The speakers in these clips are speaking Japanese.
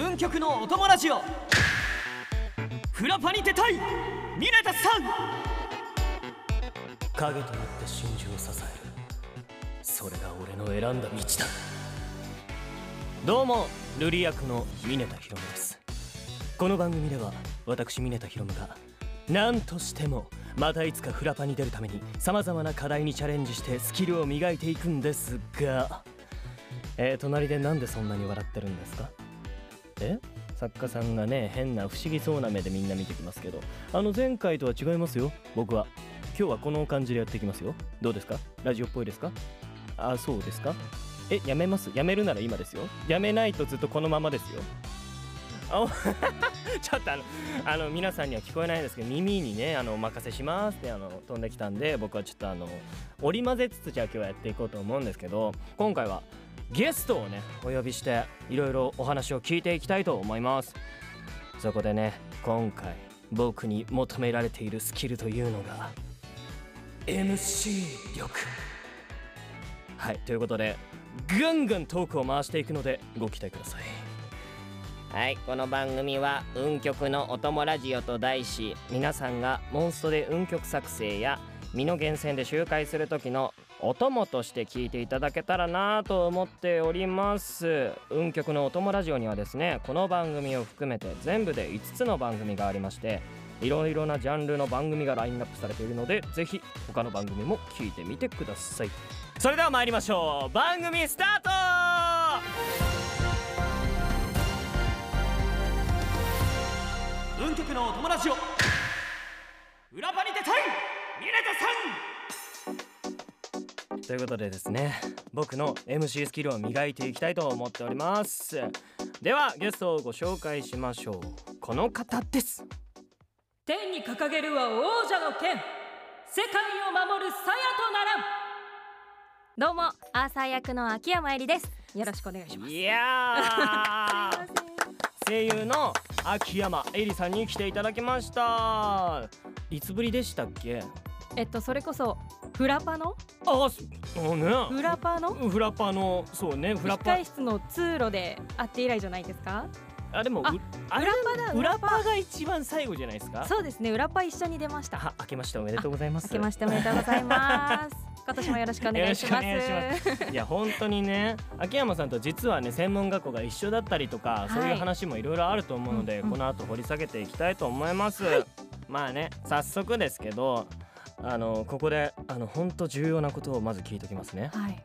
運極のお友ラジオ。フラパに出たいミネタさん。影となって真珠を支える。それが俺の選んだ道だ。どうもルリ役のミネタヒロムです。この番組では私ミネタヒロムが何としてもまたいつかフラパに出るために様々な課題にチャレンジしてスキルを磨いていくんですが。えー、隣でなんでそんなに笑ってるんですか？え？作家さんがね変な不思議そうな目でみんな見てきますけど。あの前回とは違いますよ。僕は。今日はこの感じでやっていきますよ。どうですか？ラジオっぽいですか？あそうですか？えやめます？やめるなら今ですよ。やめないとずっとこのままですよ。あ ちょっとあのあの皆さんには聞こえないですけど耳にねあのお任せしますってあの飛んできたんで僕はちょっとあの織り交ぜつつじゃあ今日はやっていこうと思うんですけど今回はゲストをねお呼びしていろいろお話を聞いていきたいと思います。そこでね今回僕に求められているスキルというのが MC 力。はいということでぐんぐんトークを回していくのでご期待ください。はいこの番組は運極のお供ラジオと題し皆さんがモンストで運極作成や身の源泉で周回する時のお供として聞いていただけたらなと思っております。運極のお供ラジオにはですねこの番組を含めて全部で5つの番組がありましていろいろなジャンルの番組がラインナップされているのでぜひ他の番組も聞いてみてください。それでは参りましょう。番組スタート。運極のお友ラジということでですね僕の MC スキルを磨いていきたいと思っております。ではゲストをご紹介しましょう。この方です。天に掲げるは王者の剣。世界を守る鞘とならん。どうもアーサー役の秋山えりです。よろしくお願いします。いや声優の秋山えりさんに来ていただきました。いつぶりでしたっけ？えっとそれこそフラパのああね。フラパのフラパのそうね。フラパ。控室の通路で会って以来じゃないですか？あでもあ裏パだ。裏パが一番最後じゃないですか？そうですね。裏パ一緒に出ました。は明けましておめでとうございます。明けましておめでとうございます。今年もよろしくお願いします。いや本当にね。秋山さんと実はね専門学校が一緒だったりとか、はい、そういう話もいろいろあると思うので、うんうん、この後掘り下げていきたいと思います、はい、まあね早速ですけどあのここであの本当重要なことをまず聞いておきますね、はい、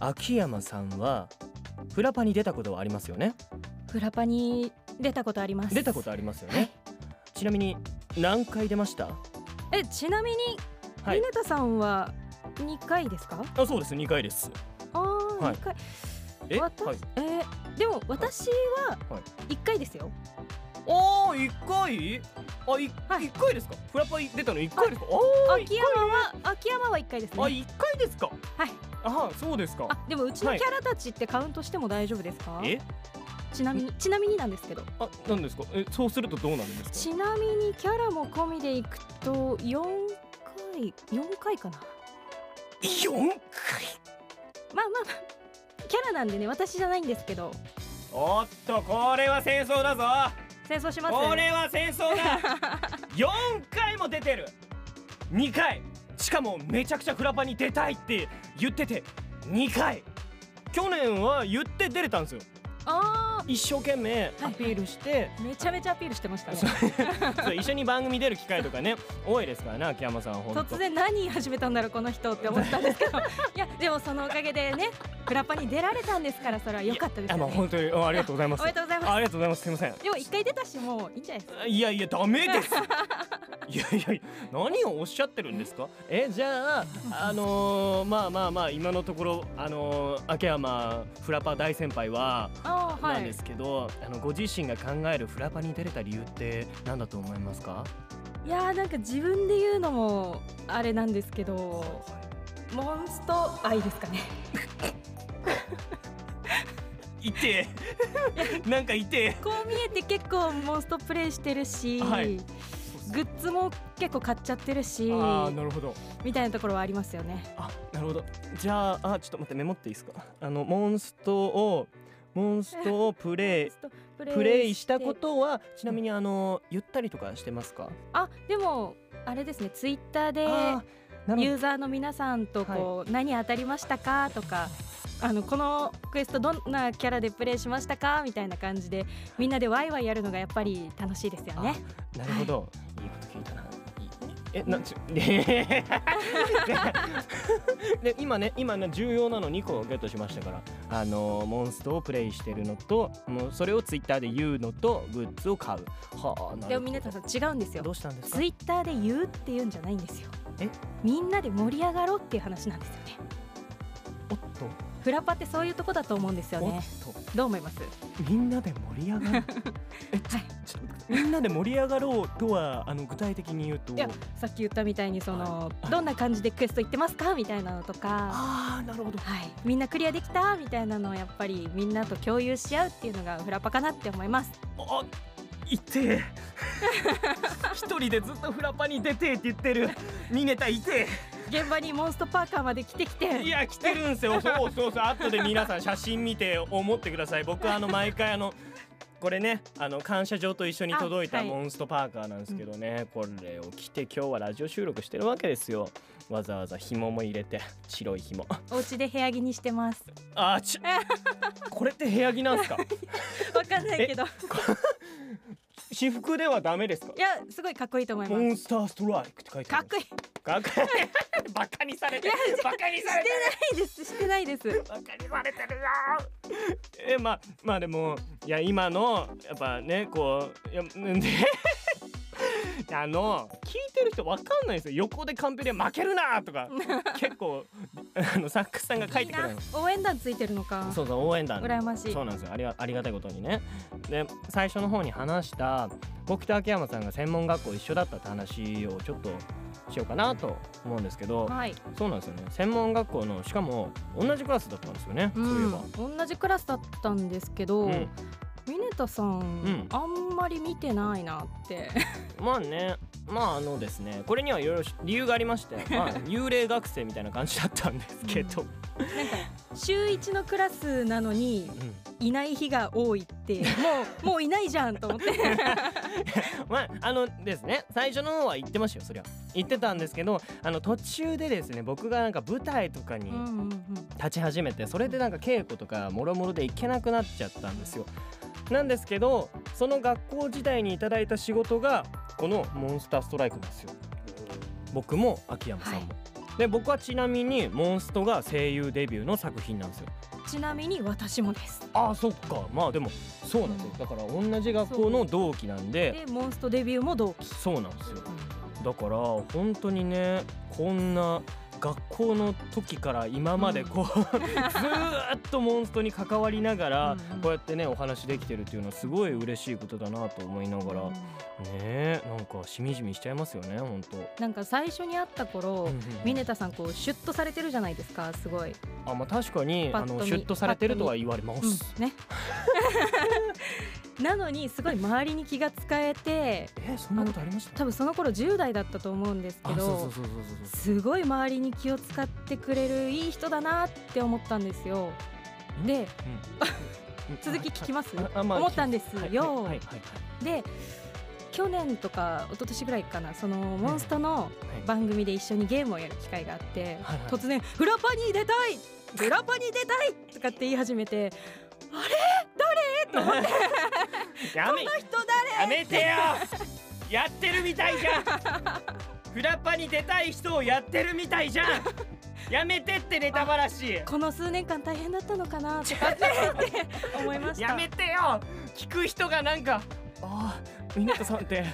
秋山さんはフラパに出たことはありますよね？フラパに出たことあります。出たことありますよね、はい、ちなみに何回出ました？えちなみに、はい、さんは2回ですか？あそうです。2回です。ああ、はい、2回。え、はい、えー、でも私は1回ですよ、ああ一回？あ一、は回ですか？フラパ出たの一回ですか？あ秋山は秋山は一回ですね。あ一回ですか？はい。あそうですか。あでもうちのキャラたちってカウントしても大丈夫ですか、え？ちなみにちなみになんですけど。あなんですか？えそうするとどうなるんですか？ちなみにキャラも込みでいくと4回4回かな。4回？まあまあまあ。キャラなんでね私じゃないんですけど。おっとこれは戦争だぞ戦争しますこれは戦争だ。4回も出てる。2回。しかもめちゃくちゃフラパに出たいって言ってて。2回。去年は言って出れたんですよ。あ一生懸命アピールして、はいはい、めちゃめちゃアピールしてましたね。そう。一緒に番組出る機会とかね。多いですからね秋山さんは突然何始めたんだろうこの人って思ったんですけど。いやでもそのおかげでねフラパに出られたんですからそれは良かったですよね。あ本当にありがとうございます。おめでとうございます。ありがとうございます。すみません。でも一回出たしもういいんじゃないですか。いやいやダメです。いやいや何をおっしゃってるんですか？えじゃああのー、まあまあまあ今のところあのー、秋山フラパ大先輩はなんですけど、はい、あのご自身が考えるフラパに出れた理由って何だと思いますか？いやーなんか自分で言うのもあれなんですけどモンスト愛ですかねいて。なんかいて。こう見えて結構モンストプレイしてるし、はい、グッズも結構買っちゃってるしあなるほど。みたいなところはありますよね。あなるほど。じゃああちょっと待ってメモっていいですか？あのモンストをモンストをプレイププレイしたことはちなみにあの言ったりとかしてますか？あでもあれですねツイッターでユーザーの皆さんとこう、何当たりましたかとかあのこのクエストどんなキャラでプレイしましたかみたいな感じでみんなでワイワイやるのがやっぱり楽しいですよね。なるほど、い、いこと聞いたな。いえ、なんちゅ、で、今ね、今ね、重要なの2個ゲットしましたから。あのモンストをプレイしてるのと、もうそれをツイッターで言うのと、グッズを買う。はあ、なるほど。でも皆さん違うんですよど。うしたんですか？ツ。イッターで言うって言うんじゃないんですよ。えみんなで盛り上がろうっていう話なんですよね。おっと、フラパってそういうとこだと思うんですよおっね。と、どう思います？みんなで盛り上がる。はいみんなで盛り上がろうとは、あの具体的に言うと。いやさっき言ったみたいにその、はいどんな感じでクエスト行ってますか？みたいなのとか。ああ、なるほど。はい、みんなクリアできた？みたいなのをやっぱりみんなと共有し合うっていうのがフラパかなって思いますあ、いて。え一人でずっとフラパに出てえって言ってる。ミネタいて。現場にモンストパーカーまで来てきえいてや来てるんすよ。そうそうそう。後で皆さん写真見て思ってください。僕あの毎回あのこれねあの感謝状と一緒に届いたモンストパーカーなんですけどね、これを着て今日はラジオ収録してるわけですよ。わざわざ紐も入れて。白い紐。お家で部屋着にしてます。あーちこれって部屋着なんすか？わかんないけど。い私服ではダメですか？やすごいかっこいいと思いモます。ンスターストライクって書いてかっこいい。しかっこいい。バカにされてる。バカにされてる。てないです。してないです。バカにされてるよ。えまあまあでもいや今のやっぱねこういやんで？あの聞いてる人わかんないですよ。横でカンペで負けるなとか。結構あのサックスさんが書いてくれる応援団ついてるのか。そうそう応援団。羨ましい。そうなんですよ。ありがありがたいことにね。で最初の方に話した僕と秋山さんが専門学校一緒だったって話をちょっとしようかなと思うんですけど、はい、そうなんですよね。専門学校のしかも同じクラスだったんですよね、そういえば。うん、同じクラスだったんですけど、うんミネタさん、ん。あんまり見てないなって。まあね。まああのですねこれにはいろいろ理由がありまして、まあ、幽霊学生みたいな感じだったんですけど、なんか週一のクラスなのにうん。いない日が多いって もうもういないじゃんと思って。まああのですね最初の方は言ってましたよそりゃ。言ってたんですけどあの途中でですね僕がなんか舞台とかにうんうんうん。立ち始めてそれでなんか稽古とかもろもろで行けなくなっちゃったんですよなんですけどその学校時代にいただいた仕事がこのモンスターストライクなんですよ。僕も秋山さんも、はい。で僕はちなみにモンストが声優デビューの作品なんですよ。ちなみに私もです。ああそっか。まあでもそうなんですよ。だから同じ学校の同期なんで。でモンストデビューも同期、そうなんですよ。だから本当にねこんな学校の時から今までこう、ずーっとモンストに関わりながらうん。うんこうやってねお話できてるっていうのはすごい嬉しいことだなと思いながら。ねえなんかしみじみしちゃいますよね本当なんか最初に会った頃、うんうんミネタさんこうシュッとされてるじゃないですかすごい、あまあ確かにあのシュッとされてるとは言われまうん。す、ね なのにすごい周りに気が使えてえそんなことありました？多分その頃10代だったと思うんですけどすごい周りに気を使ってくれるいい人だなって思ったんですよ。でうん。続き聞きます？思ったんですよ。で去年とか一昨年ぐらいかなそのモンストのはい。番組で一緒にゲームをやる機会があって、はいはい。突然「フラパに出たい！フラパに出たい!」とかって言い始めて「あれ？誰?」と思って「やめこの人誰?」やめてよ。やってるみたいじゃん。フラッパに出たい人をやってるみたいじゃん。やめてってネタばらしこの数年間大変だったのかなとかって思いました。やめてよ。聞く人がなんかああミネタさんって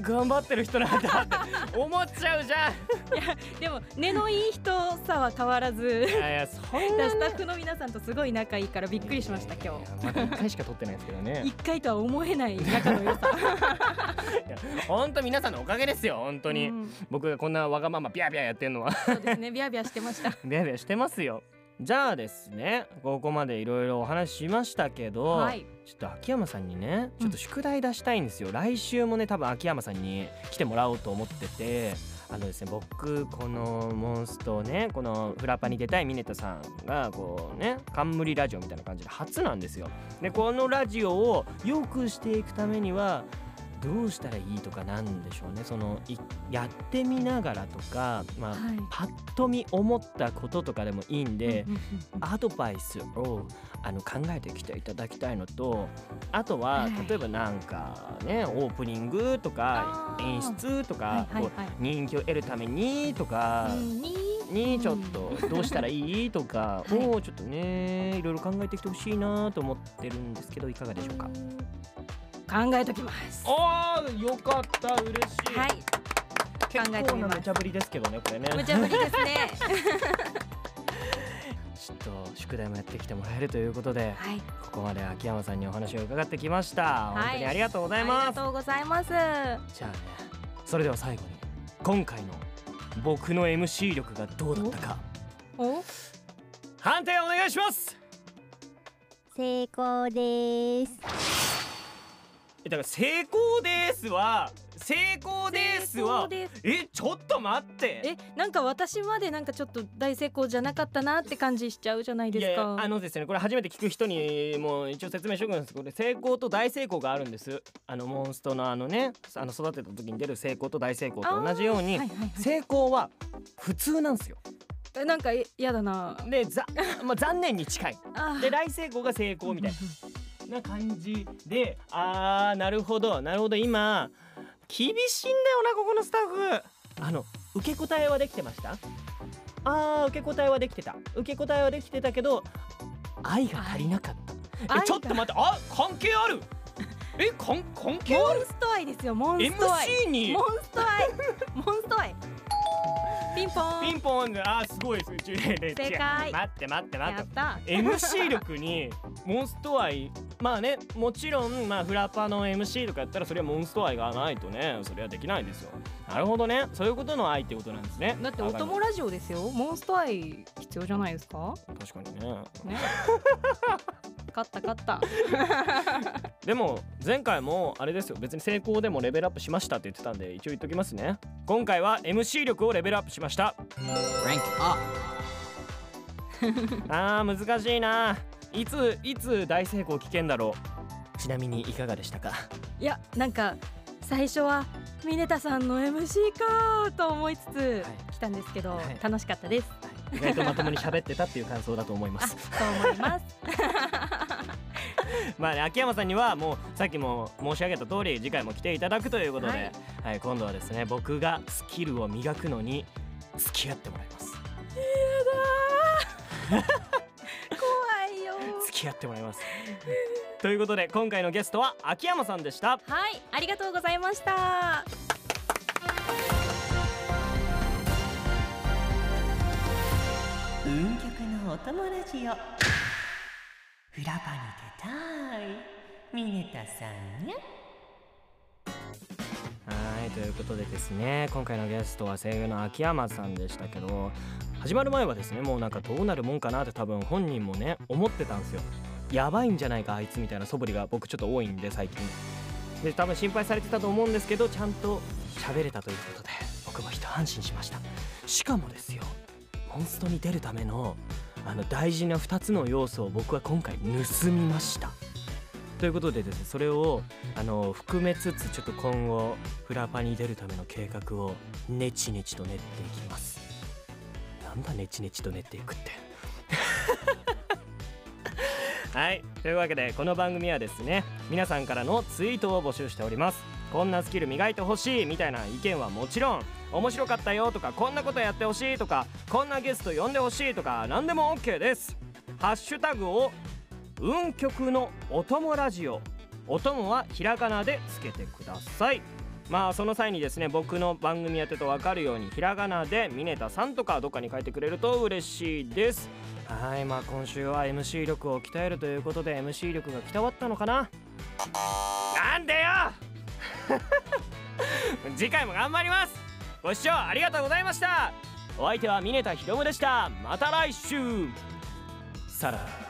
頑張ってる人なんだって思っちゃうじゃん。でも根のいい人さは変わらずいやいやそんなスタッフの皆さんとすごい仲いいからびっくりしました今日。いやまだ1回しか撮ってないですけどね。一回とは思えない仲の良さ。本当皆さんのおかげですよ本当に、うん。僕がこんなわがままビャビャやってんのは。そうですねビャービャーしてました。ビャビャしてますよじゃあですねここまでいろいろお話ししましたけど、はい。ちょっと秋山さんにねちょっと宿題出したいんですよ、来週もね多分秋山さんに来てもらおうと思っててあのですね僕このモンストをねこのフラパに出たいミネタさんがこうね冠ラジオみたいな感じで初なんですよ。でこのラジオを良くしていくためにはどうしたらいいとかなんでしょうね。そのいやってみながらとか、まあはい。パッと見思ったこととかでもいいんで、アドバイスをあの考えてきていただきたいのとあとは、はい。例えばなんかねオープニングとか演出とか、はいはいはい。人気を得るためにとか。うん。ににちょっとどうしたらいいとかはいをちょっとねいろいろ考えてきてほしいなと思ってるんですけどいかがでしょうか？考えときます。あーよかった嬉しい、はい。結考えてみます。構な無茶ぶりですけどねこれね。無茶ぶりですね。ちょっと宿題もやってきてもらえるということではい。ここまで秋山さんにお話を伺ってきました、はい。本当にありがとうございありますがとうございます。じゃあねそれでは最後に今回の僕の MC 力がどうだったか。お？判定お願いします。成功です。えだから成功ですは成功ですはえちょっと待って。えなんか私までなんかちょっと大成功じゃなかったなって感じしちゃうじゃないですか。あのですねこれ初めて聞く人にも一応説明しておくんですけどこれ成功と大成功があるんです。あのモンストのあのねあの育てた時に出る成功と大成功と同じように、はいはいはい。成功は普通なんですよ。えなんかえやだな。でざ、まあ、残念に近い。で大成功が成功みたいな 感じであーなるほどなるほど今厳しいんだよなここのスタッフ。あの受け答えはできてました？あー受け答えはできてた。受け答えはできてたけど愛が足りなかった。愛えちょっと待ってあ関係ある？えかん関係ある？モンスト愛ですよモンスト愛 MC に？モンスト愛モンスト愛ピンポン。ピンポン。あーすごいです。正解。待って待って待って。た。MC 力にモンスト愛まあねもちろんまあフラパの MC とかやったらそれはモンスト愛がないとねそれはできないですよ。なるほどね。そういうことの愛ってことなんですね。だってお供ラジオですよ。モンスト愛必要じゃないですか？確かにね。ね。勝った勝った。でも前回もあれですよ。別に成功でもレベルアップしましたって言ってたんで一応言っときますね。今回は MC 力をレベルアップしました.あー難しいないついつ大成功聞けんだろう？ちなみにいかがでしたか？いやなんか最初はミネタさんの MC かと思いつつはい。来たんですけど、はい。楽しかったです。意外とまともに喋ってたっていう感想だと思いま あすそう思います。まあね秋山さんにはもうさっきも申し上げた通り次回も来ていただくということで、はい。はい今度はですね僕がスキルを磨くのに付き合ってもらいます。怖いよ付き合ってもらいます。ということで今回のゲストは秋山さんでした。はいありがとうございました。運極のお友ラジオフラパに出たい。ミネタさんにゃはいということでですね今回のゲストは声優の秋山さんでしたけど始まる前はですねもうなんかどうなるもんかなって多分本人もね思ってたんですよ。やばいんじゃないかあいつみたいな素振りが僕ちょっと多いんで最近。で多分心配されてたと思うんですけどちゃんと喋れたということで僕も一安心しました。しかもですよモンストに出るためのあの大事な2つの要素を僕は今回盗みました。ということでですねそれをあの含めつつちょっと今後フラパに出るための計画をネチネチと練っていきます。なんだネチネチと練っていくって。はい。というわけでこの番組はですね皆さんからのツイートを募集しております。こんなスキル磨いてほしいみたいな意見はもちろん面白かったよとかこんなことやってほしいとかこんなゲスト呼んでほしいとか何でも OK です。ハッシュタグを運極のお供ラジオ。お供はひらがなでつけてください。まあその際にですね僕の番組やってと分かるようにひらがなでミネタさんとかどっかに書いてくれると嬉しいです。はいまあ今週は MC 力を鍛えるということで MC 力が鍛わったのかな。なんでよ！次回も頑張ります。ご視聴ありがとうございました。お相手はミネタひろむでした。また来週。さら。